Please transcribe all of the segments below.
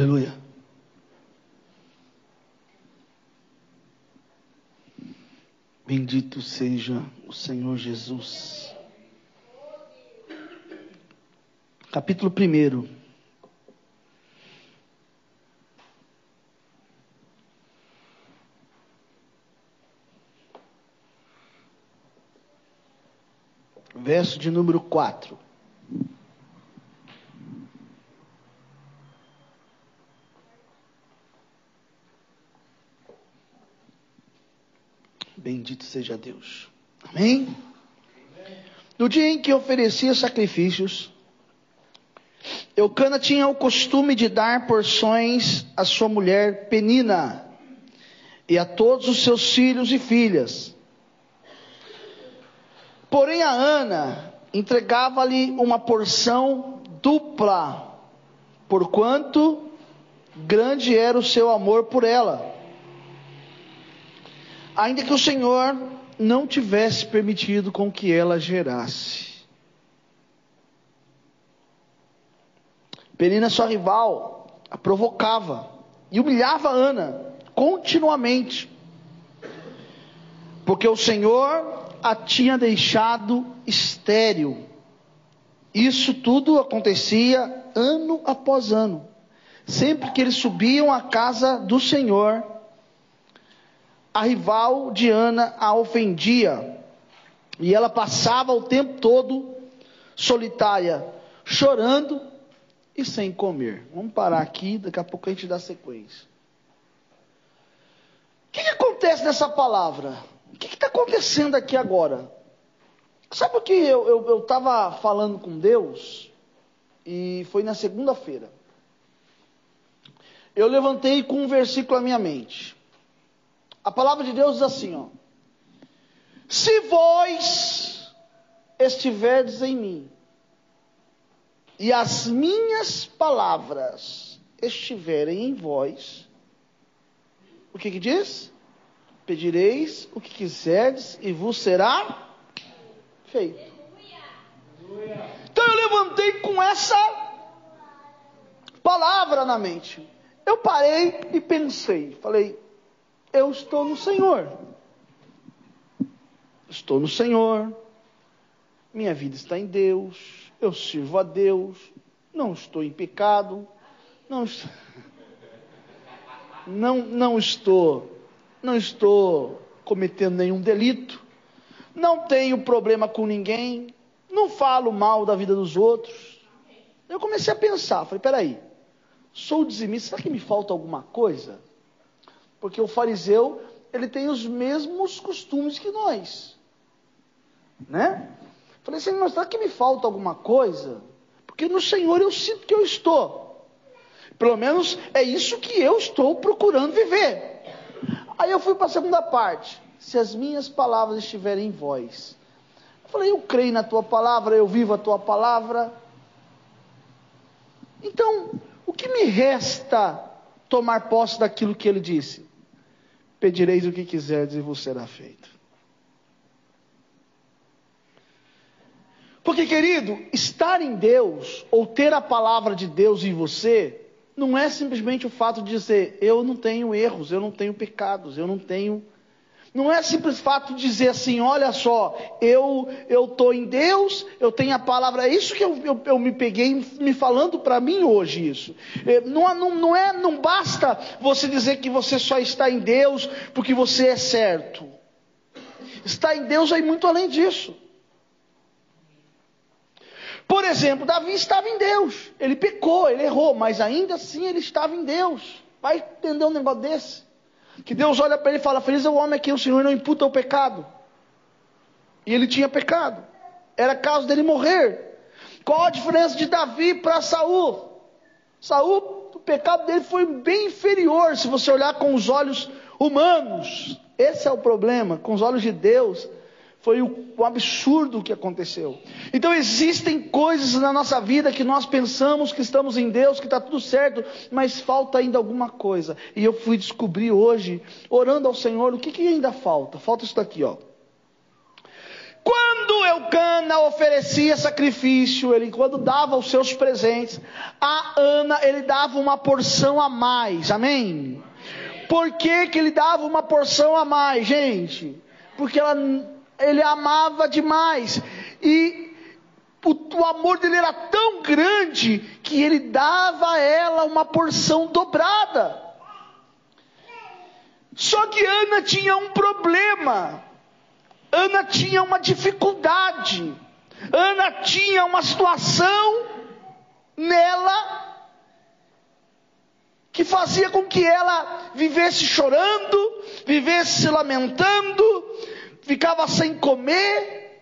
Aleluia. Bendito seja o Senhor Jesus. Capítulo 1. Verso de número 4. Bendito seja Deus. Amém? No dia em que oferecia sacrifícios, Eucana tinha o costume de dar porções à sua mulher Penina e a todos os seus filhos e filhas. Porém, a Ana entregava-lhe uma porção dupla, porquanto grande era o seu amor por ela ainda que o Senhor não tivesse permitido com que ela gerasse. Penina, sua rival, a provocava e humilhava Ana continuamente, porque o Senhor a tinha deixado estéril. Isso tudo acontecia ano após ano. Sempre que eles subiam à casa do Senhor, a rival de Ana a ofendia. E ela passava o tempo todo solitária, chorando e sem comer. Vamos parar aqui, daqui a pouco a gente dá sequência. O que, que acontece nessa palavra? O que está acontecendo aqui agora? Sabe o que eu estava falando com Deus? E foi na segunda-feira. Eu levantei com um versículo à minha mente. A palavra de Deus diz assim, ó: Se vós estiverdes em mim, e as minhas palavras estiverem em vós, o que que diz? Pedireis o que quiserdes e vos será feito. Então eu levantei com essa palavra na mente. Eu parei e pensei, falei, eu estou no Senhor. Estou no Senhor. Minha vida está em Deus. Eu sirvo a Deus. Não estou em pecado. Não, não, não estou, não estou cometendo nenhum delito. Não tenho problema com ninguém. Não falo mal da vida dos outros. Eu comecei a pensar, falei, peraí, sou dizimista, será que me falta alguma coisa? Porque o fariseu, ele tem os mesmos costumes que nós. Né? Falei assim, mas será que me falta alguma coisa? Porque no Senhor eu sinto que eu estou. Pelo menos é isso que eu estou procurando viver. Aí eu fui para a segunda parte. Se as minhas palavras estiverem em vós. Eu falei, eu creio na tua palavra, eu vivo a tua palavra. Então, o que me resta tomar posse daquilo que ele disse? Pedireis o que quiserdes e vos será feito. Porque, querido, estar em Deus, ou ter a palavra de Deus em você, não é simplesmente o fato de dizer, eu não tenho erros, eu não tenho pecados, eu não tenho não é simples fato dizer assim, olha só, eu eu tô em Deus, eu tenho a palavra, é isso que eu, eu, eu me peguei me falando para mim hoje isso. É, não, não, não é, não basta você dizer que você só está em Deus porque você é certo. Está em Deus aí muito além disso. Por exemplo, Davi estava em Deus, ele pecou, ele errou, mas ainda assim ele estava em Deus. Vai entender um negócio desse? Que Deus olha para ele e fala: Feliz é o homem a quem o Senhor não imputa o pecado. E ele tinha pecado. Era caso dele morrer. Qual a diferença de Davi para Saul? Saul, o pecado dele foi bem inferior, se você olhar com os olhos humanos. Esse é o problema. Com os olhos de Deus, foi o, o absurdo que aconteceu. Então existem coisas na nossa vida que nós pensamos que estamos em Deus, que está tudo certo, mas falta ainda alguma coisa. E eu fui descobrir hoje, orando ao Senhor, o que, que ainda falta? Falta isso daqui, ó. Quando Eucana oferecia sacrifício, ele quando dava os seus presentes, a Ana ele dava uma porção a mais, amém? Por que, que ele dava uma porção a mais, gente? Porque ela, ele amava demais e o, o amor dele era tão grande que ele dava a ela uma porção dobrada. Só que Ana tinha um problema. Ana tinha uma dificuldade. Ana tinha uma situação nela que fazia com que ela vivesse chorando, vivesse se lamentando, ficava sem comer.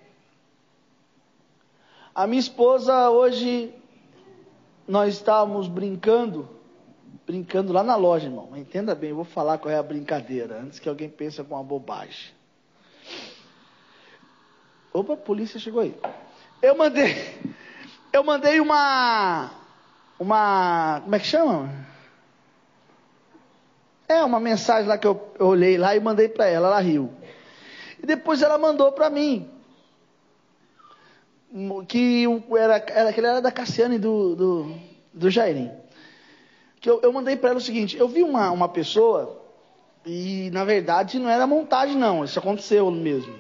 A minha esposa hoje nós estávamos brincando, brincando lá na loja, irmão. Entenda bem, eu vou falar qual é a brincadeira, antes que alguém pense com uma bobagem. Opa, a polícia chegou aí. Eu mandei, eu mandei uma, uma, como é que chama? É uma mensagem lá que eu, eu olhei lá e mandei para ela, ela riu. E depois ela mandou para mim que era, era, que era da Cassiane do, do, do Jairim. Que eu, eu mandei para ela o seguinte: eu vi uma, uma pessoa, e na verdade não era montagem, não, isso aconteceu mesmo.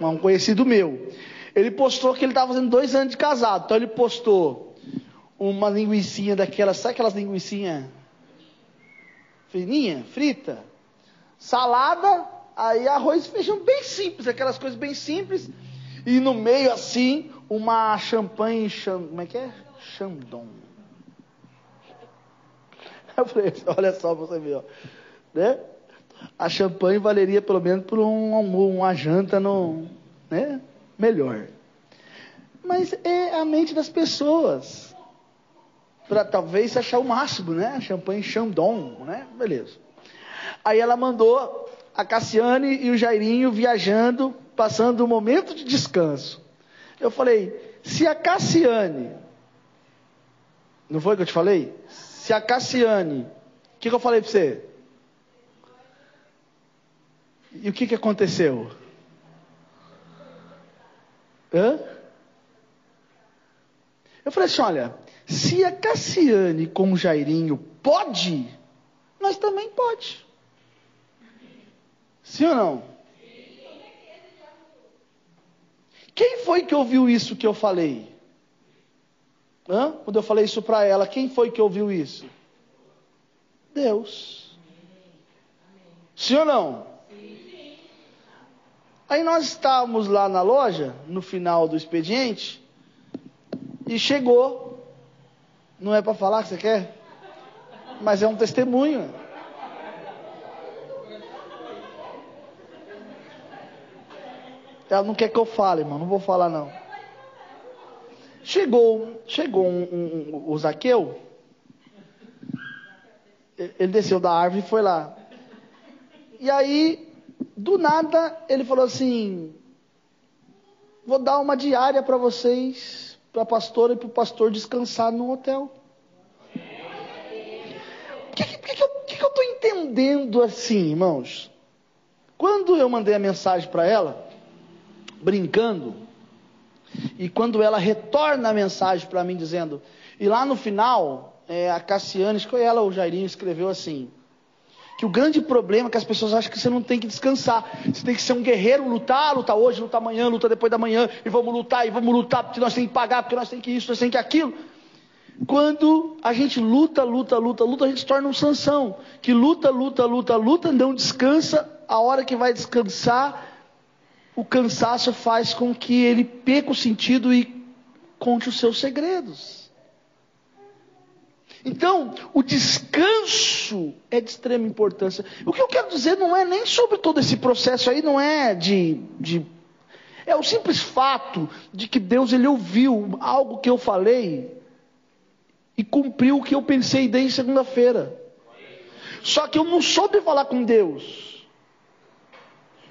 Um conhecido meu. Ele postou que ele estava fazendo dois anos de casado, então ele postou uma linguiçinha daquelas, sabe aquelas linguiçinhas fininha, frita, salada, aí arroz e feijão bem simples, aquelas coisas bem simples, e no meio assim, uma champanhe, cham, como é que é? Chandon. Eu falei, olha só você ver, ó. Né? A champanhe valeria pelo menos por um almoço, uma janta no, né? melhor. Mas é a mente das pessoas. Para talvez achar o máximo, né? Champanhe Chandon, né? Beleza. Aí ela mandou a Cassiane e o Jairinho viajando, passando um momento de descanso. Eu falei, se a Cassiane, não foi que eu te falei? Se a Cassiane, o que, que eu falei para você? E o que, que aconteceu? Hã? Eu falei assim: olha, se a Cassiane com o Jairinho pode, nós também pode. Sim ou não? Quem foi que ouviu isso que eu falei? Hã? Quando eu falei isso para ela, quem foi que ouviu isso? Deus. Sim ou não? Aí nós estávamos lá na loja, no final do expediente, e chegou. Não é para falar que você quer? Mas é um testemunho. Ela não quer que eu fale, irmão. Não vou falar, não. Chegou, chegou um, um, um, o Zaqueu. Ele desceu da árvore e foi lá. E aí do nada, ele falou assim: Vou dar uma diária para vocês, para a pastora e para o pastor descansar no hotel. O que, que, que, que, que eu estou entendendo assim, irmãos? Quando eu mandei a mensagem para ela, brincando, e quando ela retorna a mensagem para mim dizendo, e lá no final, é, a Cassiane, acho que foi ela, o Jairinho, escreveu assim: que o grande problema é que as pessoas acham que você não tem que descansar. Você tem que ser um guerreiro, lutar, lutar hoje, lutar amanhã, lutar depois da manhã, e vamos lutar, e vamos lutar, porque nós temos que pagar, porque nós temos que isso, nós temos que aquilo. Quando a gente luta, luta, luta, luta, a gente se torna um Sansão, que luta, luta, luta, luta, não descansa, a hora que vai descansar, o cansaço faz com que ele perca o sentido e conte os seus segredos. Então, o descanso é de extrema importância. O que eu quero dizer não é nem sobre todo esse processo aí, não é de, de é o simples fato de que Deus ele ouviu algo que eu falei e cumpriu o que eu pensei desde segunda-feira. Só que eu não soube falar com Deus.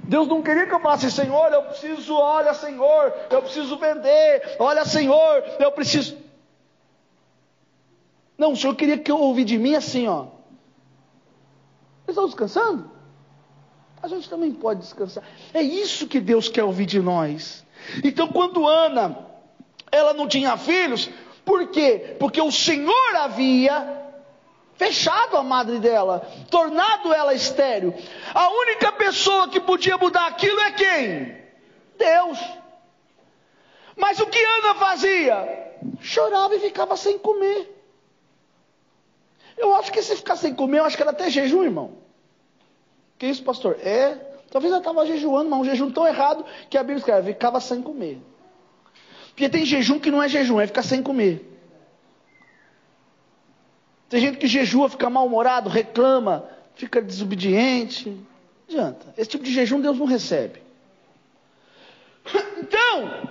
Deus não queria que eu falasse, Senhor, eu preciso, olha, Senhor, eu preciso vender, olha, Senhor, eu preciso. Não, o Senhor queria que eu ouvisse de mim assim, ó. Vocês estão descansando? A gente também pode descansar. É isso que Deus quer ouvir de nós. Então, quando Ana, ela não tinha filhos, por quê? Porque o Senhor havia fechado a madre dela, tornado ela estéril. A única pessoa que podia mudar aquilo é quem? Deus. Mas o que Ana fazia? Chorava e ficava sem comer. Eu acho que se ficar sem comer, eu acho que era até jejum, irmão. Que isso, pastor? É, talvez ela estava jejuando, mas um jejum tão errado que a Bíblia escreve, ficava sem comer. Porque tem jejum que não é jejum, é ficar sem comer. Tem gente que jejua, fica mal-humorado, reclama, fica desobediente. Não adianta. Esse tipo de jejum Deus não recebe. Então,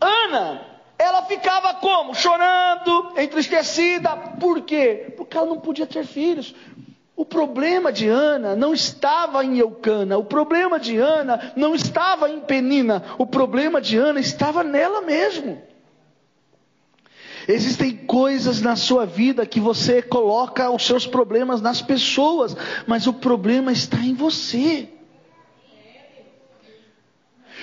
Ana, ela ficava como? Chorando, entristecida. Por quê? Porque ela não podia ter filhos. O problema de Ana não estava em Eucana, o problema de Ana não estava em Penina, o problema de Ana estava nela mesmo. Existem coisas na sua vida que você coloca os seus problemas nas pessoas, mas o problema está em você.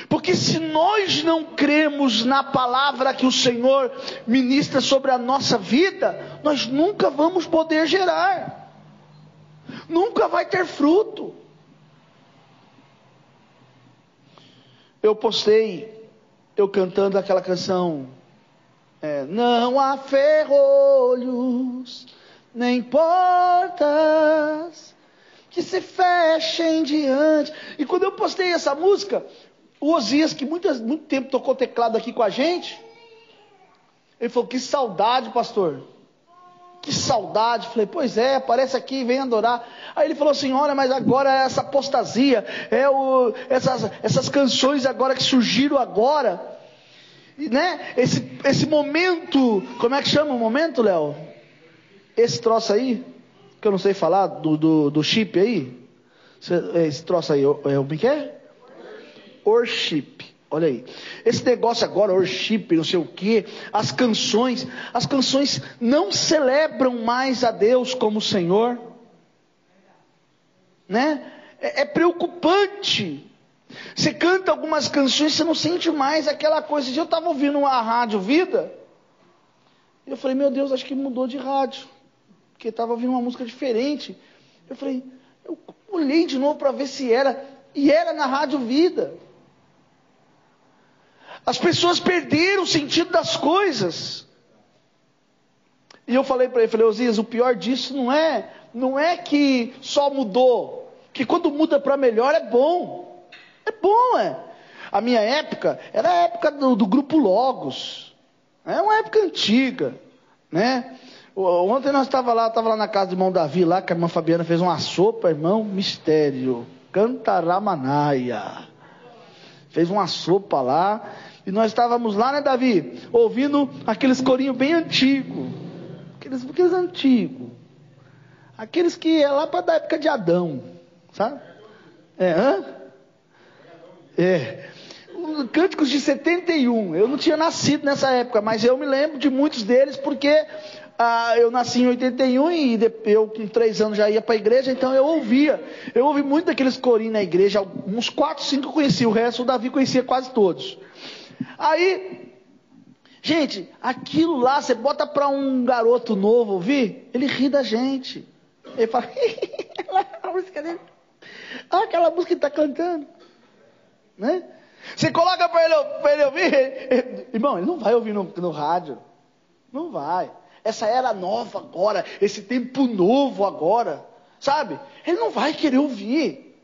Porque se nós não cremos na palavra que o Senhor ministra sobre a nossa vida, nós nunca vamos poder gerar, nunca vai ter fruto. Eu postei, eu cantando aquela canção, é, não há ferrolhos, nem portas que se fechem diante. E quando eu postei essa música, o Osias, que muitas, muito tempo tocou teclado aqui com a gente, ele falou: Que saudade, pastor. Que saudade. Falei: Pois é, aparece aqui, vem adorar. Aí ele falou assim: Olha, mas agora essa apostasia, é o, essas, essas canções agora que surgiram agora, né? Esse, esse momento, como é que chama o momento, Léo? Esse troço aí, que eu não sei falar, do, do, do chip aí. Esse troço aí, é o que é? worship. Olha aí. Esse negócio agora, worship, não sei o que, as canções, as canções não celebram mais a Deus como Senhor. Né? É, é preocupante. Você canta algumas canções, você não sente mais aquela coisa. Eu estava ouvindo uma rádio vida, e eu falei, meu Deus, acho que mudou de rádio. Porque estava ouvindo uma música diferente. Eu falei, eu olhei de novo para ver se era, e era na rádio vida. As pessoas perderam o sentido das coisas. E eu falei para ele, falei, Osias, o pior disso não é, não é que só mudou, que quando muda para melhor é bom. É bom, é. A minha época era a época do, do grupo Logos. É uma época antiga, né? Ontem nós estava lá, estava lá na casa do irmão Davi, lá que a irmã Fabiana fez uma sopa, irmão, mistério. Cantaramanaia. Fez uma sopa lá. E nós estávamos lá, né, Davi? Ouvindo aqueles corinhos bem antigos. Aqueles, aqueles antigos. Aqueles que é lá para da época de Adão. Sabe? É, hã? É. Cânticos de 71. Eu não tinha nascido nessa época, mas eu me lembro de muitos deles porque ah, eu nasci em 81 e eu com três anos já ia para a igreja, então eu ouvia. Eu ouvi muito daqueles corinhos na igreja, uns quatro, cinco eu conhecia, o resto o Davi conhecia quase todos. Aí, gente, aquilo lá, você bota para um garoto novo ouvir, ele ri da gente. Ele fala, a música dele. Ah, aquela música que está cantando. Né? Você coloca para ele, ele, ouvir, irmão, ele não vai ouvir no, no rádio. Não vai. Essa era nova agora, esse tempo novo agora, sabe? Ele não vai querer ouvir.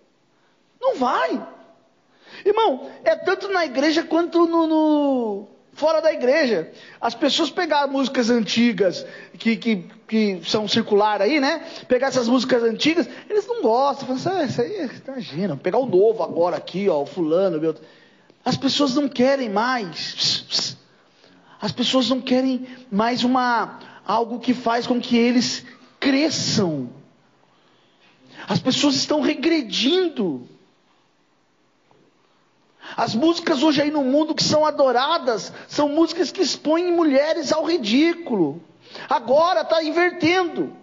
Não vai. Irmão, é tanto na igreja quanto no, no fora da igreja. As pessoas pegar músicas antigas que, que, que são circular aí, né? Pegar essas músicas antigas, eles não gostam. Falam assim, ah, isso aí, imagina, pegar o novo agora aqui, ó, o fulano, meu. As pessoas não querem mais. As pessoas não querem mais uma algo que faz com que eles cresçam. As pessoas estão regredindo. As músicas hoje aí no mundo que são adoradas são músicas que expõem mulheres ao ridículo. Agora está invertendo.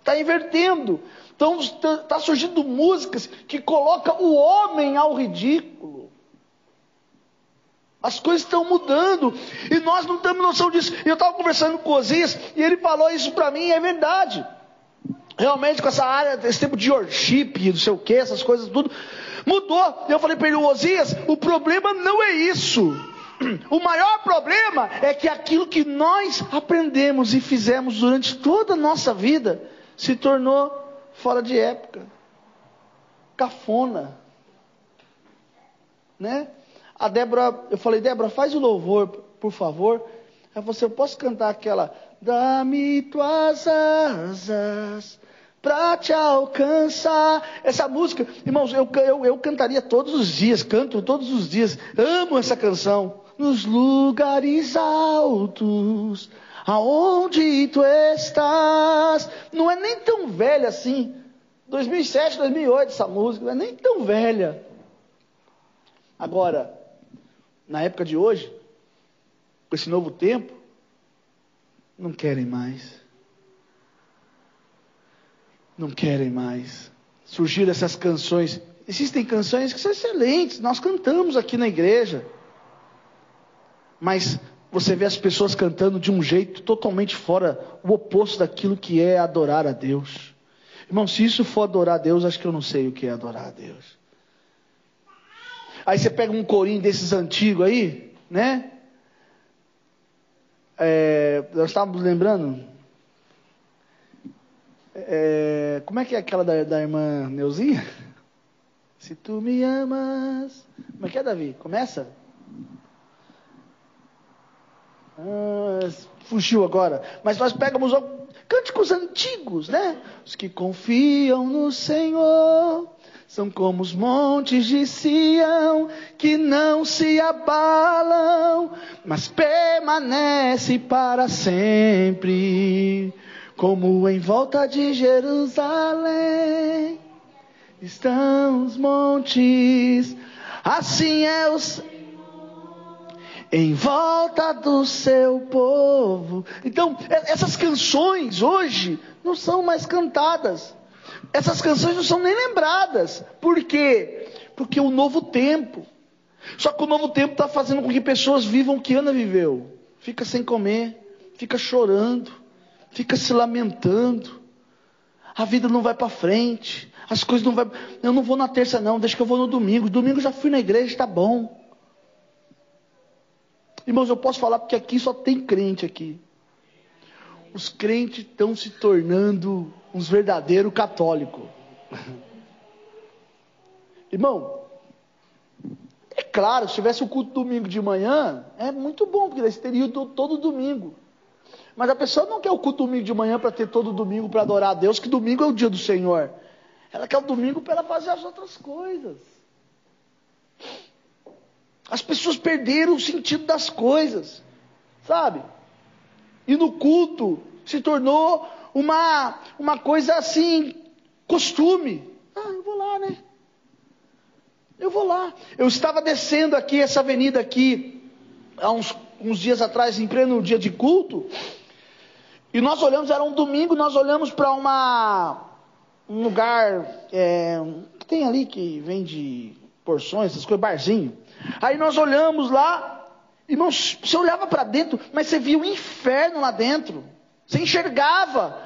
Está invertendo. Então está surgindo músicas que colocam o homem ao ridículo. As coisas estão mudando e nós não temos noção disso. Eu estava conversando com o Osias e ele falou isso para mim, é verdade. Realmente, com essa área, esse tempo de worship, não sei o que, essas coisas tudo, mudou. Eu falei para ele, Osias, o problema não é isso. O maior problema é que aquilo que nós aprendemos e fizemos durante toda a nossa vida se tornou fora de época, cafona, né? A Débora, eu falei, Débora, faz o louvor, por favor. Aí você, eu posso cantar aquela, dá-me tuas asas para te alcançar. Essa música, irmãos, eu, eu, eu cantaria todos os dias, canto todos os dias, amo essa canção. Nos lugares altos, aonde tu estás. Não é nem tão velha assim. 2007, 2008, essa música, não é nem tão velha. Agora, na época de hoje, com esse novo tempo, não querem mais. Não querem mais. Surgiram essas canções. Existem canções que são excelentes, nós cantamos aqui na igreja. Mas você vê as pessoas cantando de um jeito totalmente fora, o oposto daquilo que é adorar a Deus. Irmão, se isso for adorar a Deus, acho que eu não sei o que é adorar a Deus. Aí você pega um corinho desses antigos aí, né? É, nós estávamos lembrando. É, como é que é aquela da, da irmã Neuzinha? Se tu me amas. Como é que é, Davi? Começa? Ah, fugiu agora. Mas nós pegamos cânticos antigos, né? Os que confiam no Senhor são como os montes de Sião, que não se abalam, mas permanece para sempre. Como em volta de Jerusalém estão os montes, assim é o em volta do seu povo. Então, essas canções hoje não são mais cantadas. Essas canções não são nem lembradas. Por quê? Porque o novo tempo. Só que o novo tempo está fazendo com que pessoas vivam o que Ana viveu. Fica sem comer, fica chorando, fica se lamentando. A vida não vai para frente. As coisas não vai. Eu não vou na terça não, deixa que eu vou no domingo. Domingo já fui na igreja, está bom. Irmãos, eu posso falar porque aqui só tem crente aqui. Os crentes estão se tornando uns verdadeiros católicos. Irmão, é claro, se tivesse o culto domingo de manhã, é muito bom, porque eles teriam todo domingo. Mas a pessoa não quer o culto domingo de manhã para ter todo domingo para adorar a Deus, que domingo é o dia do Senhor. Ela quer o domingo para ela fazer as outras coisas. As pessoas perderam o sentido das coisas, sabe? E no culto se tornou uma, uma coisa assim, costume. Ah, eu vou lá, né? Eu vou lá. Eu estava descendo aqui, essa avenida aqui, há uns, uns dias atrás, em pleno dia de culto, e nós olhamos, era um domingo, nós olhamos para uma um lugar é, que tem ali que vende porções, essas coisas, barzinho. Aí nós olhamos lá, irmãos, você olhava para dentro, mas você via o inferno lá dentro. Você enxergava.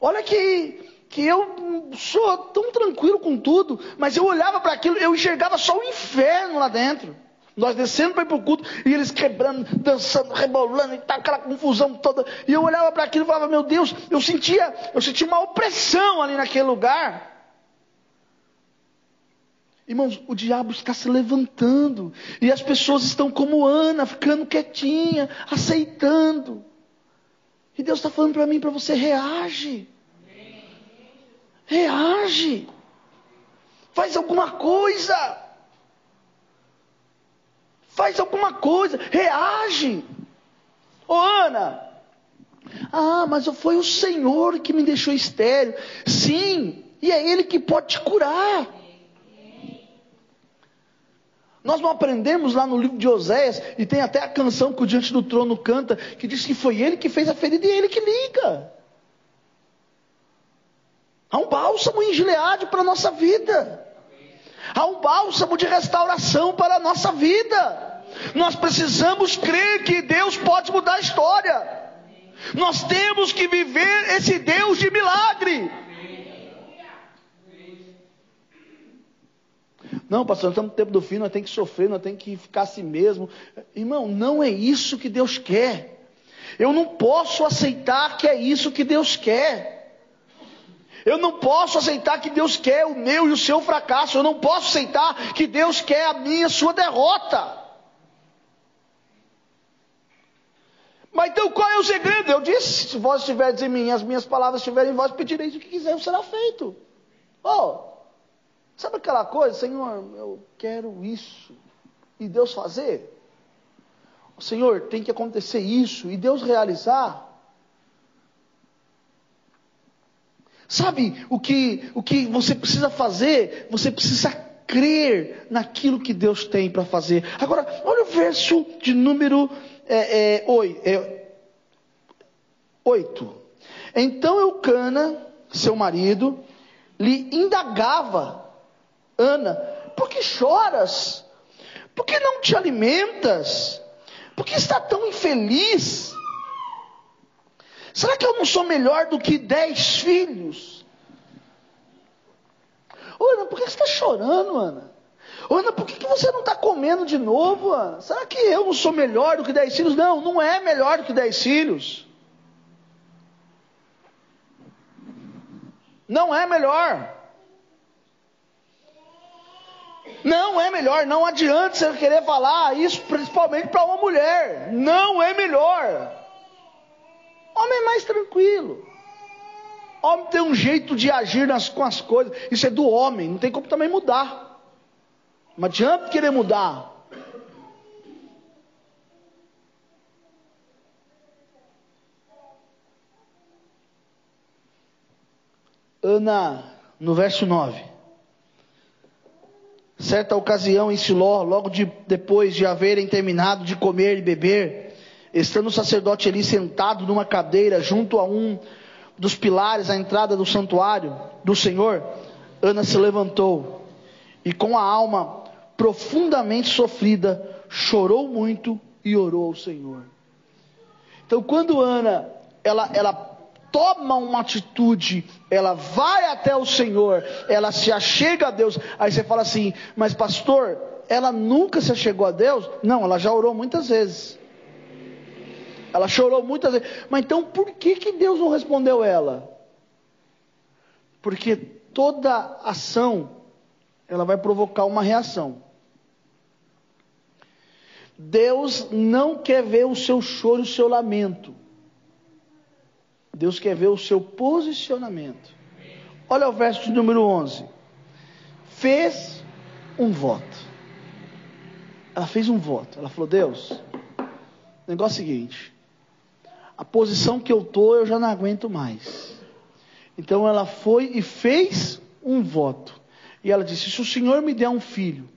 Olha que, que eu sou tão tranquilo com tudo, mas eu olhava para aquilo, eu enxergava só o inferno lá dentro. Nós descendo para ir para o culto, e eles quebrando, dançando, rebolando, e tá aquela confusão toda. E eu olhava para aquilo e falava, meu Deus, eu sentia, eu sentia uma opressão ali naquele lugar. Irmãos, o diabo está se levantando, e as pessoas estão como Ana, ficando quietinha, aceitando. E Deus está falando para mim, para você, reage. Reage. Faz alguma coisa. Faz alguma coisa. Reage. Ô Ana. Ah, mas foi o Senhor que me deixou estéreo. Sim, e é Ele que pode te curar. Nós não aprendemos lá no livro de Oséias, e tem até a canção que o Diante do Trono canta, que diz que foi ele que fez a ferida e ele que liga. Há um bálsamo em Gileade para a nossa vida. Há um bálsamo de restauração para a nossa vida. Nós precisamos crer que Deus pode mudar a história. Nós temos que viver esse Deus de milagre. Não, pastor, nós estamos no tempo do fim, nós temos que sofrer, nós temos que ficar assim mesmo. Irmão, não é isso que Deus quer. Eu não posso aceitar que é isso que Deus quer. Eu não posso aceitar que Deus quer o meu e o seu fracasso. Eu não posso aceitar que Deus quer a minha e a sua derrota. Mas então qual é o segredo? Eu disse: se vós estiverdes em mim, as minhas palavras estiverem em vós, pedireis o que quiser, será feito. Oh, sabe aquela coisa, Senhor, eu quero isso. E Deus fazer? Senhor, tem que acontecer isso. E Deus realizar. Sabe o que, o que você precisa fazer? Você precisa crer naquilo que Deus tem para fazer. Agora, olha o verso de número é, é, 8. É, 8. Então Eucana, seu marido, lhe indagava, Ana, por que choras? Por que não te alimentas? Por que está tão infeliz? Será que eu não sou melhor do que dez filhos? Ana, por que você está chorando, Ana? Ana, por que você não está comendo de novo, Ana? Será que eu não sou melhor do que dez filhos? Não, não é melhor do que dez filhos. Não é melhor. Não é melhor, não adianta você querer falar isso, principalmente para uma mulher. Não é melhor. Homem é mais tranquilo. Homem tem um jeito de agir nas, com as coisas. Isso é do homem, não tem como também mudar. Não adianta querer mudar. Ana, no verso 9. Certa ocasião em Siló, logo de, depois de haverem terminado de comer e beber, estando o sacerdote ali sentado numa cadeira junto a um dos pilares à entrada do santuário do Senhor, Ana se levantou e com a alma profundamente sofrida, chorou muito e orou ao Senhor. Então, quando Ana ela, ela toma uma atitude, ela vai até o Senhor, ela se achega a Deus. Aí você fala assim, mas pastor, ela nunca se achegou a Deus? Não, ela já orou muitas vezes. Ela chorou muitas vezes. Mas então por que, que Deus não respondeu ela? Porque toda ação ela vai provocar uma reação. Deus não quer ver o seu choro o seu lamento. Deus quer ver o seu posicionamento. Olha o verso número 11. Fez um voto. Ela fez um voto. Ela falou: Deus, negócio é o seguinte a posição que eu estou eu já não aguento mais. Então ela foi e fez um voto. E ela disse: Se o Senhor me der um filho,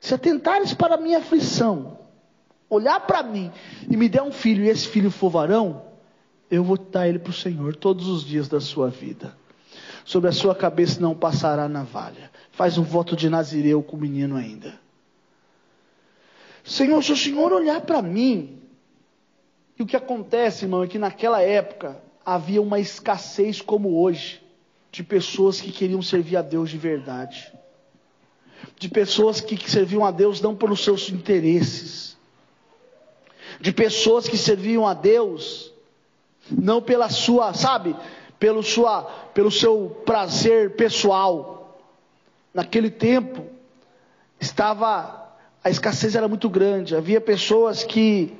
se atentares para a minha aflição, olhar para mim e me der um filho, e esse filho for varão, eu vou dar ele para o Senhor todos os dias da sua vida. Sobre a sua cabeça não passará navalha. Faz um voto de Nazireu com o menino ainda. Senhor, se o Senhor olhar para mim e o que acontece, irmão, é que naquela época havia uma escassez como hoje de pessoas que queriam servir a Deus de verdade. De pessoas que serviam a Deus não pelos seus interesses. De pessoas que serviam a Deus não pela sua, sabe, pelo sua, pelo seu prazer pessoal. Naquele tempo estava a escassez era muito grande. Havia pessoas que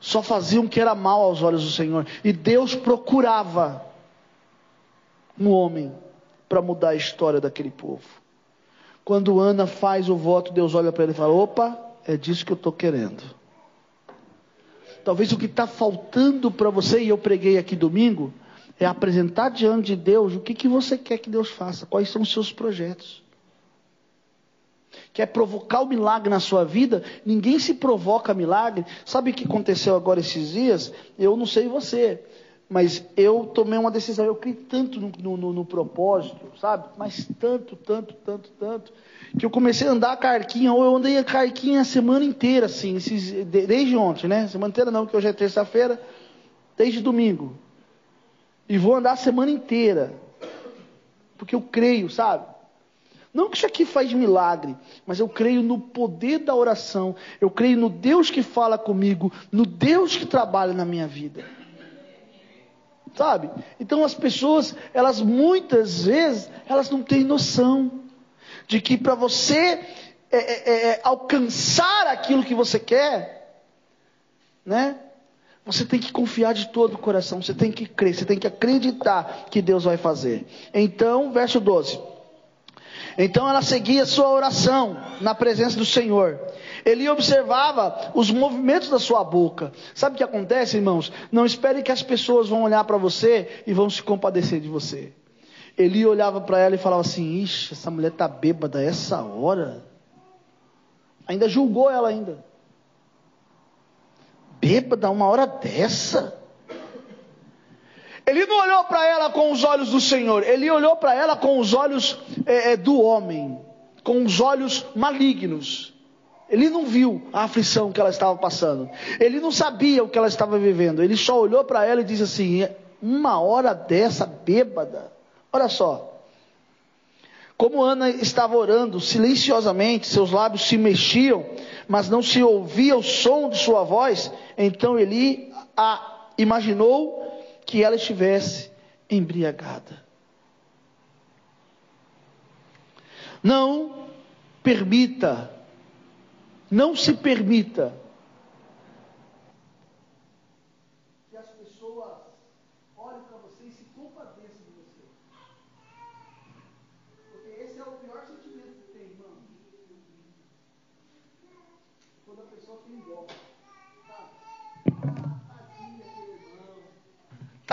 só faziam o que era mal aos olhos do Senhor. E Deus procurava um homem para mudar a história daquele povo. Quando Ana faz o voto, Deus olha para ele e fala: opa, é disso que eu estou querendo. Talvez o que está faltando para você, e eu preguei aqui domingo, é apresentar diante de Deus o que, que você quer que Deus faça, quais são os seus projetos quer provocar o milagre na sua vida, ninguém se provoca milagre. Sabe o que aconteceu agora esses dias? Eu não sei você, Mas eu tomei uma decisão, eu criei tanto no, no, no, propósito, sabe? Mas tanto, tanto, tanto, tanto, que eu comecei a andar a carquinha, ou eu andei a carquinha a semana inteira, assim, esses, desde ontem, né? Semana inteira não, que hoje é terça-feira, desde domingo. E vou andar a semana inteira. Porque eu creio, sabe? Não que isso aqui faz milagre, mas eu creio no poder da oração. Eu creio no Deus que fala comigo, no Deus que trabalha na minha vida. Sabe? Então as pessoas, elas muitas vezes, elas não têm noção de que para você é, é, é, alcançar aquilo que você quer, né? Você tem que confiar de todo o coração, você tem que crer, você tem que acreditar que Deus vai fazer. Então, verso 12. Então ela seguia sua oração na presença do Senhor. Ele observava os movimentos da sua boca. Sabe o que acontece, irmãos? Não espere que as pessoas vão olhar para você e vão se compadecer de você. Ele olhava para ela e falava assim: Ixi, essa mulher está bêbada essa hora. Ainda julgou ela ainda bêbada uma hora dessa? Ele não olhou para ela com os olhos do Senhor, ele olhou para ela com os olhos é, é, do homem, com os olhos malignos. Ele não viu a aflição que ela estava passando, ele não sabia o que ela estava vivendo, ele só olhou para ela e disse assim: uma hora dessa bêbada, olha só. Como Ana estava orando silenciosamente, seus lábios se mexiam, mas não se ouvia o som de sua voz, então Eli a imaginou que ela estivesse embriagada. Não permita, não se permita que as pessoas olhem para você e se compadeçam de você. Porque esse é o pior sentimento que tem, irmão. Quando a pessoa tem dó.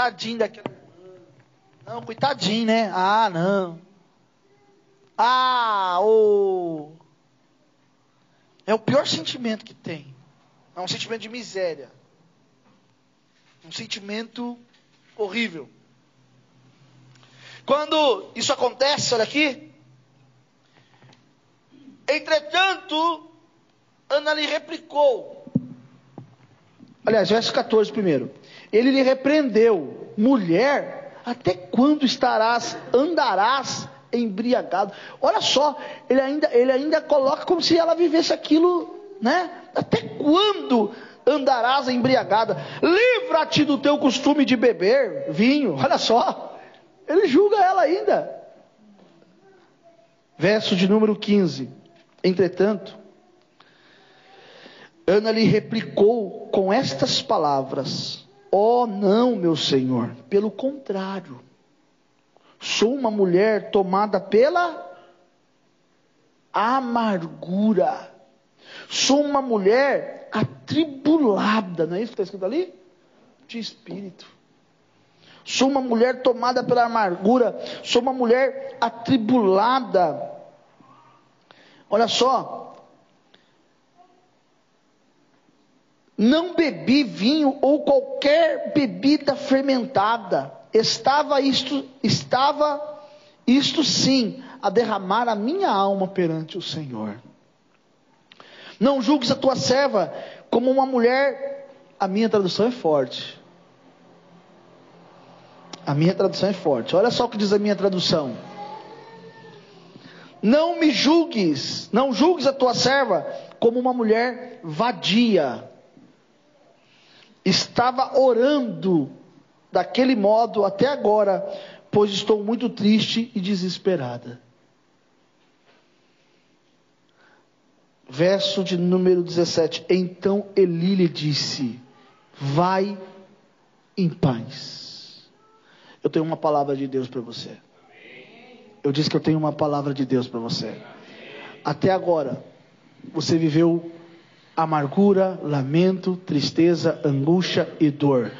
Tadinho daquele. Não, coitadinho, né? Ah, não. Ah, o. É o pior sentimento que tem. É um sentimento de miséria. Um sentimento horrível. Quando isso acontece, olha aqui. Entretanto, Ana lhe replicou. Aliás, verso 14 primeiro. Ele lhe repreendeu: mulher, até quando estarás, andarás embriagado? Olha só, ele ainda, ele ainda coloca como se ela vivesse aquilo, né? Até quando andarás embriagada? Livra-te do teu costume de beber vinho. Olha só, ele julga ela ainda. Verso de número 15. Entretanto, Ana lhe replicou com estas palavras: Oh, não, meu senhor, pelo contrário, sou uma mulher tomada pela amargura, sou uma mulher atribulada, não é isso que está escrito ali? De espírito. Sou uma mulher tomada pela amargura, sou uma mulher atribulada. Olha só, Não bebi vinho ou qualquer bebida fermentada. Estava isto, estava isto sim, a derramar a minha alma perante o Senhor. Não julgues a tua serva como uma mulher. A minha tradução é forte. A minha tradução é forte. Olha só o que diz a minha tradução. Não me julgues, não julgues a tua serva como uma mulher vadia estava orando daquele modo até agora, pois estou muito triste e desesperada. Verso de número 17. Então Eli lhe disse: Vai em paz. Eu tenho uma palavra de Deus para você. Eu disse que eu tenho uma palavra de Deus para você. Até agora, você viveu amargura, lamento, tristeza, angústia e dor.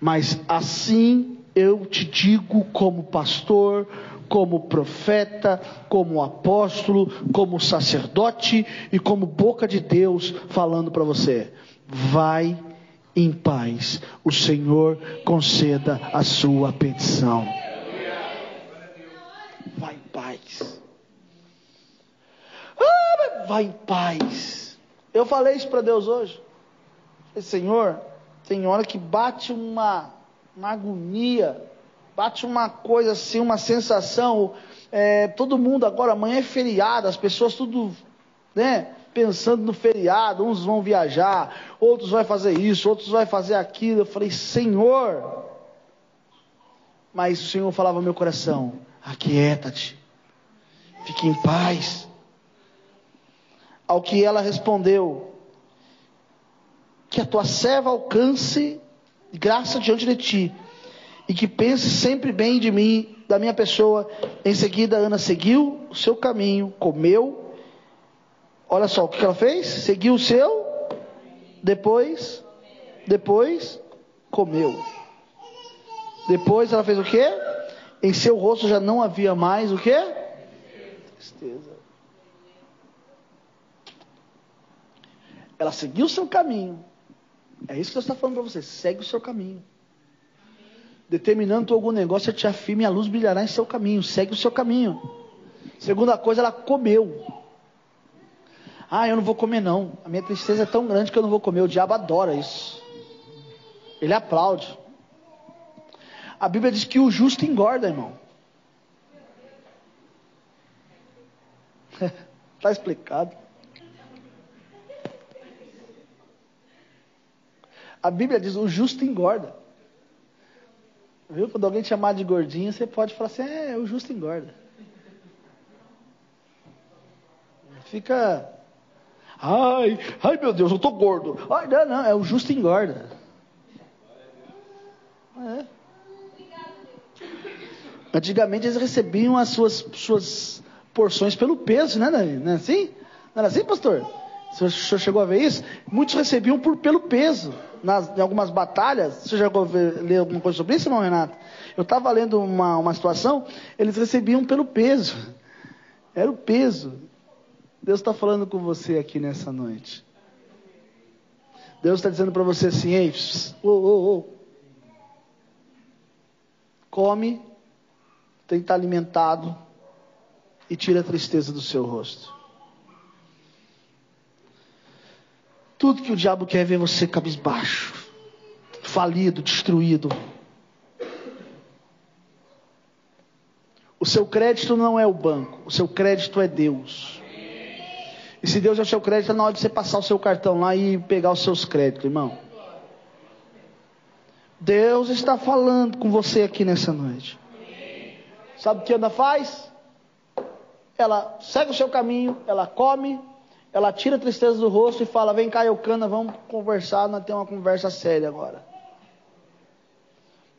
Mas assim eu te digo, como pastor, como profeta, como apóstolo, como sacerdote e como boca de Deus falando para você: vai em paz. O Senhor conceda a sua petição. Vai em paz. Ah, vai em paz. Eu falei isso para Deus hoje. Falei, Senhor, tem hora que bate uma, uma agonia, bate uma coisa assim, uma sensação. É, todo mundo agora, amanhã é feriado, as pessoas tudo, né? Pensando no feriado, uns vão viajar, outros vão fazer isso, outros vão fazer aquilo. Eu falei, Senhor. Mas o Senhor falava no meu coração: aquieta-te, fique em paz. Ao que ela respondeu: que a tua serva alcance graça diante de ti e que pense sempre bem de mim, da minha pessoa. Em seguida, Ana seguiu o seu caminho, comeu. Olha só o que ela fez: seguiu o seu, depois, depois comeu. Depois ela fez o que? Em seu rosto já não havia mais o que? Tristeza. Ela seguiu o seu caminho, é isso que Deus está falando para você. Segue o seu caminho. Determinando algum negócio, eu te afirme, a luz brilhará em seu caminho. Segue o seu caminho. Segunda coisa, ela comeu. Ah, eu não vou comer não. A minha tristeza é tão grande que eu não vou comer. O diabo adora isso. Ele aplaude. A Bíblia diz que o justo engorda, irmão. Está explicado. A Bíblia diz: o justo engorda. Viu? Quando alguém te chamar de gordinho, você pode falar assim: é, o justo engorda. Fica. Ai, ai meu Deus, eu estou gordo. Ai, não, não, é o justo engorda. É. Antigamente eles recebiam as suas, suas porções pelo peso, né, Davi? Não é assim? Não era assim, pastor? O senhor chegou a ver isso? Muitos recebiam por, pelo peso nas, em algumas batalhas, você já leu alguma coisa sobre isso, irmão Renato? Eu estava lendo uma, uma situação, eles recebiam pelo peso. Era o peso. Deus está falando com você aqui nessa noite. Deus está dizendo para você assim, ei. Come, tem que estar alimentado e tira a tristeza do seu rosto. Tudo que o diabo quer é ver você cabisbaixo, falido, destruído. O seu crédito não é o banco, o seu crédito é Deus. E se Deus é o seu crédito, é na hora de você passar o seu cartão lá e pegar os seus créditos, irmão. Deus está falando com você aqui nessa noite. Sabe o que Ana faz? Ela segue o seu caminho, ela come, ela tira a tristeza do rosto e fala: Vem cá, Eucana, vamos conversar, nós temos uma conversa séria agora.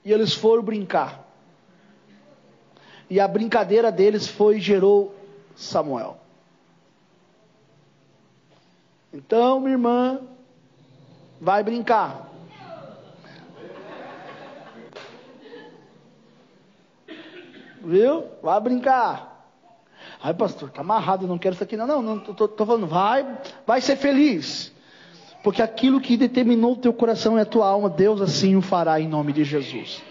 E eles foram brincar. E a brincadeira deles foi gerou Samuel. Então, minha irmã, vai brincar. Viu? Vai brincar. Ai, pastor, está amarrado, eu não quero isso aqui. Não, não, não tô falando, vai, vai ser feliz. Porque aquilo que determinou o teu coração e a tua alma, Deus assim o fará em nome de Jesus.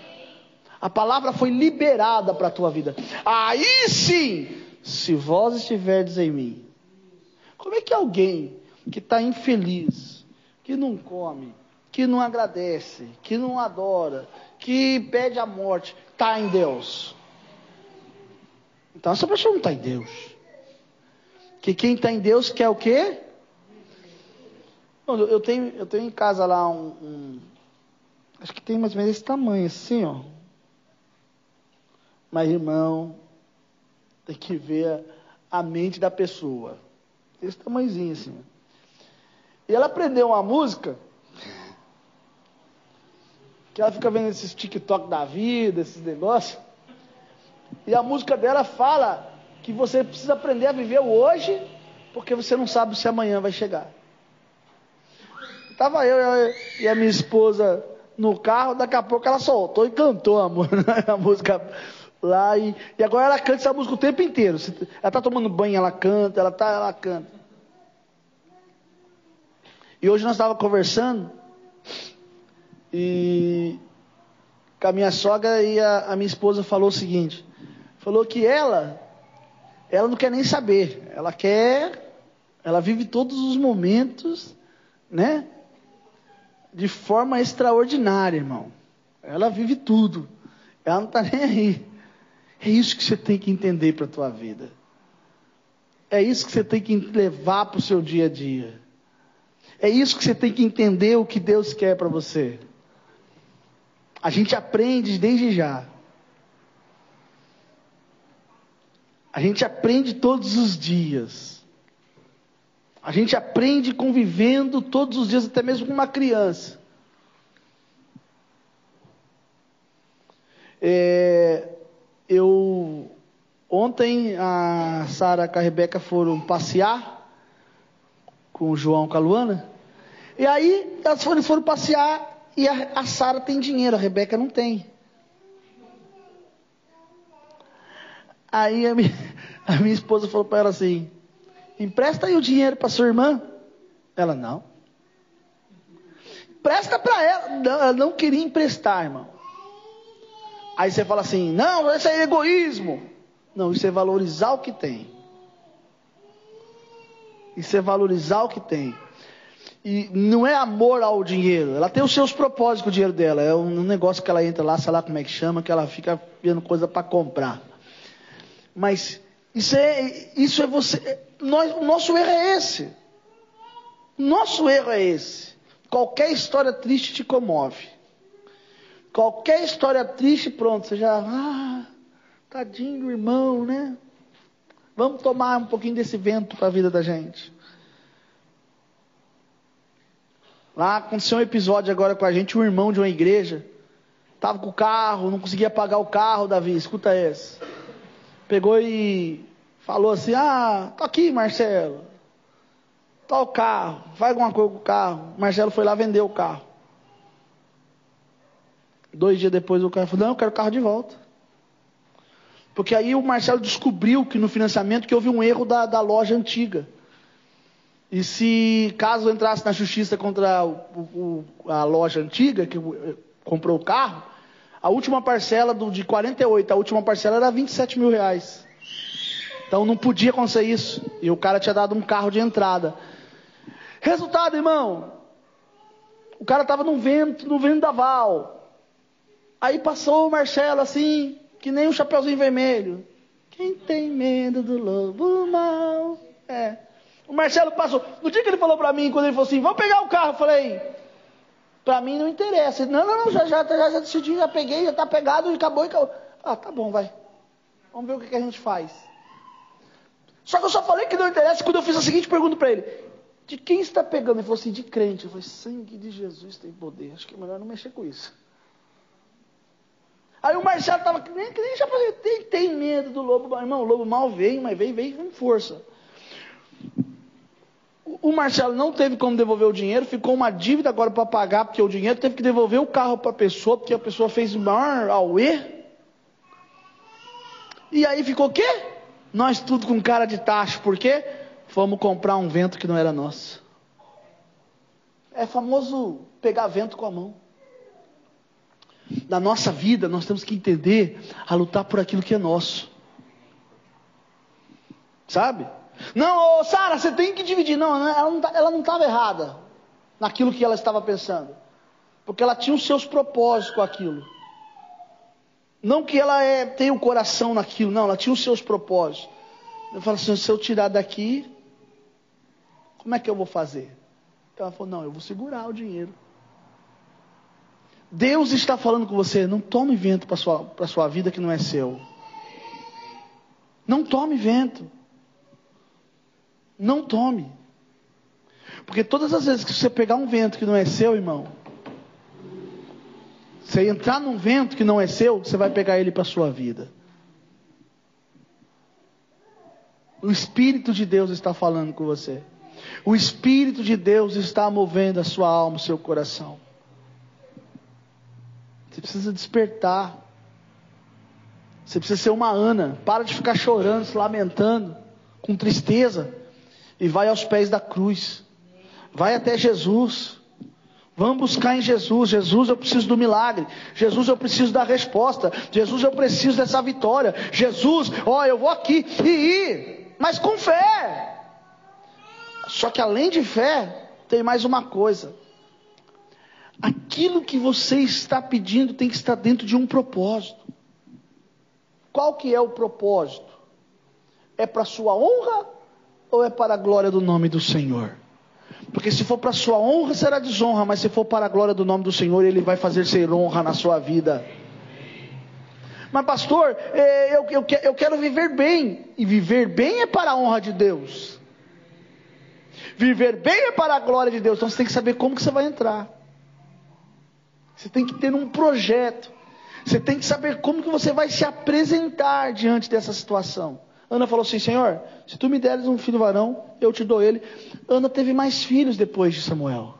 A palavra foi liberada para a tua vida. Aí sim, se vós estiverdes em mim. Como é que alguém que está infeliz, que não come, que não agradece, que não adora, que pede a morte, está em Deus? Então essa pessoa não está em Deus. Que quem está em Deus quer o quê? Eu tenho, eu tenho em casa lá um, um, Acho que tem mais ou menos esse tamanho, assim, ó. Mas, irmão, tem que ver a mente da pessoa. Esse tamanhozinho, assim. E ela aprendeu uma música. Que ela fica vendo esses TikTok da vida, esses negócios. E a música dela fala que você precisa aprender a viver o hoje, porque você não sabe se amanhã vai chegar. Estava eu, eu e a minha esposa no carro, daqui a pouco ela soltou e cantou a, a música lá. E, e, agora ela canta essa música o tempo inteiro. Ela está tomando banho, ela canta, ela tá, ela canta. E hoje nós estávamos conversando, E com a minha sogra e a, a minha esposa falou o seguinte: falou que ela, ela não quer nem saber, ela quer, ela vive todos os momentos, né? De forma extraordinária, irmão. Ela vive tudo. Ela não está nem aí. É isso que você tem que entender para a tua vida. É isso que você tem que levar para o seu dia a dia. É isso que você tem que entender o que Deus quer para você. A gente aprende desde já. A gente aprende todos os dias. A gente aprende convivendo todos os dias, até mesmo com uma criança. É, eu Ontem a Sara e a Rebeca foram passear com o João com a Luana. E aí elas foram, foram passear e a, a Sara tem dinheiro, a Rebeca não tem. Aí a minha, a minha esposa falou para ela assim: empresta aí o dinheiro para sua irmã. Ela não. Presta para ela. Não, ela não queria emprestar, irmão. Aí você fala assim: não, isso é egoísmo. Não, isso é valorizar o que tem. Isso é valorizar o que tem. E não é amor ao dinheiro. Ela tem os seus propósitos com o dinheiro dela. É um negócio que ela entra lá, sei lá como é que chama, que ela fica vendo coisa para comprar. Mas isso é, isso é você. Nós, o nosso erro é esse. Nosso erro é esse. Qualquer história triste te comove. Qualquer história triste, pronto, você já. Ah, Tadinho do irmão, né? Vamos tomar um pouquinho desse vento para a vida da gente. Lá aconteceu um episódio agora com a gente, um irmão de uma igreja. Estava com o carro, não conseguia pagar o carro, Davi, escuta esse. Pegou e falou assim: Ah, tá aqui, Marcelo. Tá o carro, faz alguma coisa com o carro. Marcelo foi lá vender o carro. Dois dias depois o cara falou: Não, eu quero o carro de volta. Porque aí o Marcelo descobriu que no financiamento que houve um erro da, da loja antiga. E se caso entrasse na justiça contra o, o, a loja antiga, que comprou o carro, a última parcela do, de 48, a última parcela era 27 mil reais. Então não podia acontecer isso. E o cara tinha dado um carro de entrada. Resultado, irmão. O cara estava no vento, no vendaval. Aí passou o Marcelo assim, que nem um chapeuzinho vermelho. Quem tem medo do lobo mal? É. O Marcelo passou. No dia que ele falou para mim, quando ele falou assim, vamos pegar o carro, eu falei, para mim não interessa. Não, não, não, já, já, já, já decidi, já peguei, já está pegado, acabou, e acabou. Ah, tá bom, vai. Vamos ver o que, que a gente faz. Só que eu só falei que não interessa quando eu fiz a seguinte pergunta para ele. De quem está pegando? Ele falou assim, de crente. Eu falei, sangue de Jesus tem poder. Acho que é melhor não mexer com isso. Aí o Marcelo estava que nem, que nem já tem, tem medo do lobo. Irmão, o lobo mal veio, mas veio, veio com força. O, Marcelo não teve como devolver o dinheiro, ficou uma dívida agora para pagar, porque o dinheiro teve que devolver o carro para a pessoa, porque a pessoa fez o maior auê. E aí ficou o quê? Nós tudo com cara de tacho, por quê? Fomos comprar um vento que não era nosso. É famoso pegar vento com a mão da nossa vida, nós temos que entender a lutar por aquilo que é nosso. Sabe? Não, Sara, você tem que dividir. Não, ela não estava tá, errada naquilo que ela estava pensando. Porque ela tinha os seus propósitos com aquilo. Não que ela é, tenha o um coração naquilo, não, ela tinha os seus propósitos. Eu falo assim, se eu tirar daqui, como é que eu vou fazer? Então ela falou, não, eu vou segurar o dinheiro. Deus está falando com você, não tome vento para a sua, sua vida que não é seu. Não tome vento. Não tome. Porque todas as vezes que você pegar um vento que não é seu, irmão, você entrar num vento que não é seu, você vai pegar ele para a sua vida. O Espírito de Deus está falando com você. O Espírito de Deus está movendo a sua alma, o seu coração. Você precisa despertar. Você precisa ser uma Ana. Para de ficar chorando, se lamentando, com tristeza. E vai aos pés da cruz. Vai até Jesus. Vamos buscar em Jesus. Jesus, eu preciso do milagre. Jesus, eu preciso da resposta. Jesus, eu preciso dessa vitória. Jesus, ó, eu vou aqui e ir, mas com fé. Só que além de fé, tem mais uma coisa. Aquilo que você está pedindo tem que estar dentro de um propósito. Qual que é o propósito? É para sua honra ou é para a glória do nome do Senhor? Porque se for para sua honra, será desonra, mas se for para a glória do nome do Senhor, Ele vai fazer ser honra na sua vida. Mas, pastor, é, eu, eu, eu quero viver bem, e viver bem é para a honra de Deus. Viver bem é para a glória de Deus. Então você tem que saber como que você vai entrar. Você tem que ter um projeto. Você tem que saber como que você vai se apresentar diante dessa situação. Ana falou assim: Senhor, se tu me deres um filho varão, eu te dou ele. Ana teve mais filhos depois de Samuel.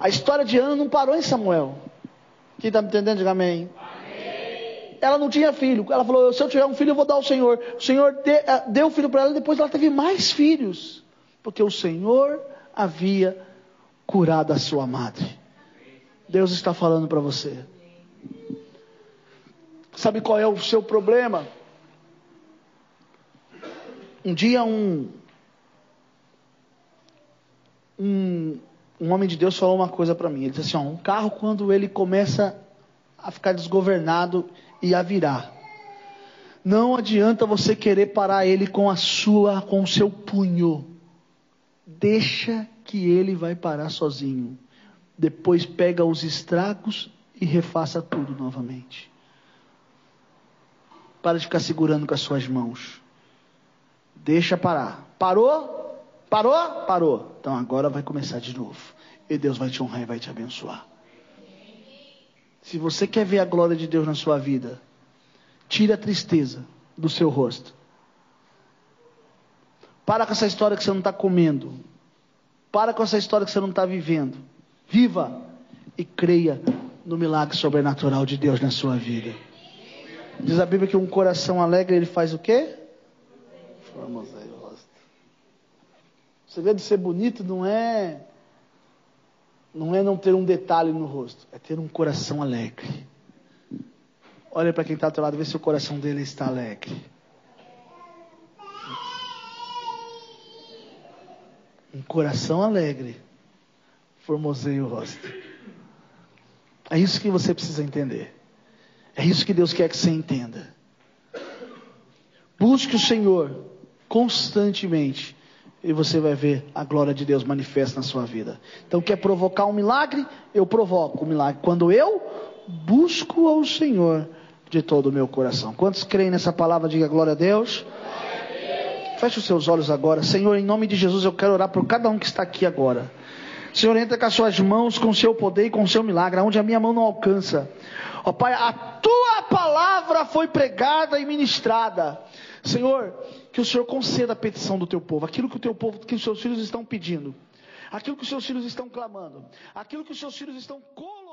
A história de Ana não parou em Samuel. Quem está me entendendo, diga amém. amém. Ela não tinha filho. Ela falou: se eu tiver um filho, eu vou dar ao Senhor. O Senhor eh, deu o filho para ela e depois ela teve mais filhos. Porque o Senhor havia curado a sua madre. Deus está falando para você. Sabe qual é o seu problema? Um dia um, um, um homem de Deus falou uma coisa para mim. Ele disse assim: ó, um carro quando ele começa a ficar desgovernado e a virar, não adianta você querer parar ele com a sua, com o seu punho. Deixa que ele vai parar sozinho. Depois pega os estragos e refaça tudo novamente. Para de ficar segurando com as suas mãos. Deixa parar. Parou? Parou? Parou. Então agora vai começar de novo. E Deus vai te honrar e vai te abençoar. Se você quer ver a glória de Deus na sua vida, tire a tristeza do seu rosto. Para com essa história que você não está comendo. Para com essa história que você não está vivendo. Viva e creia no milagre sobrenatural de Deus na sua vida. Diz a Bíblia que um coração alegre ele faz o quê? Aí o rosto. Você vê de ser bonito não é não é não ter um detalhe no rosto, é ter um coração alegre. Olha para quem está ao teu lado, vê se o coração dele está alegre. Um coração alegre formoseia o rosto. É isso que você precisa entender. É isso que Deus quer que você entenda. Busque o Senhor constantemente. E você vai ver a glória de Deus manifesta na sua vida. Então, quer provocar um milagre? Eu provoco o um milagre. Quando eu busco ao Senhor de todo o meu coração. Quantos creem nessa palavra? Diga glória a Deus. Feche os seus olhos agora. Senhor, em nome de Jesus, eu quero orar por cada um que está aqui agora. Senhor, entra com as suas mãos, com o seu poder e com o seu milagre, onde a minha mão não alcança. Ó Pai, a tua palavra foi pregada e ministrada. Senhor, que o Senhor conceda a petição do teu povo, aquilo que o teu povo, que os seus filhos estão pedindo, aquilo que os seus filhos estão clamando, aquilo que os seus filhos estão colocando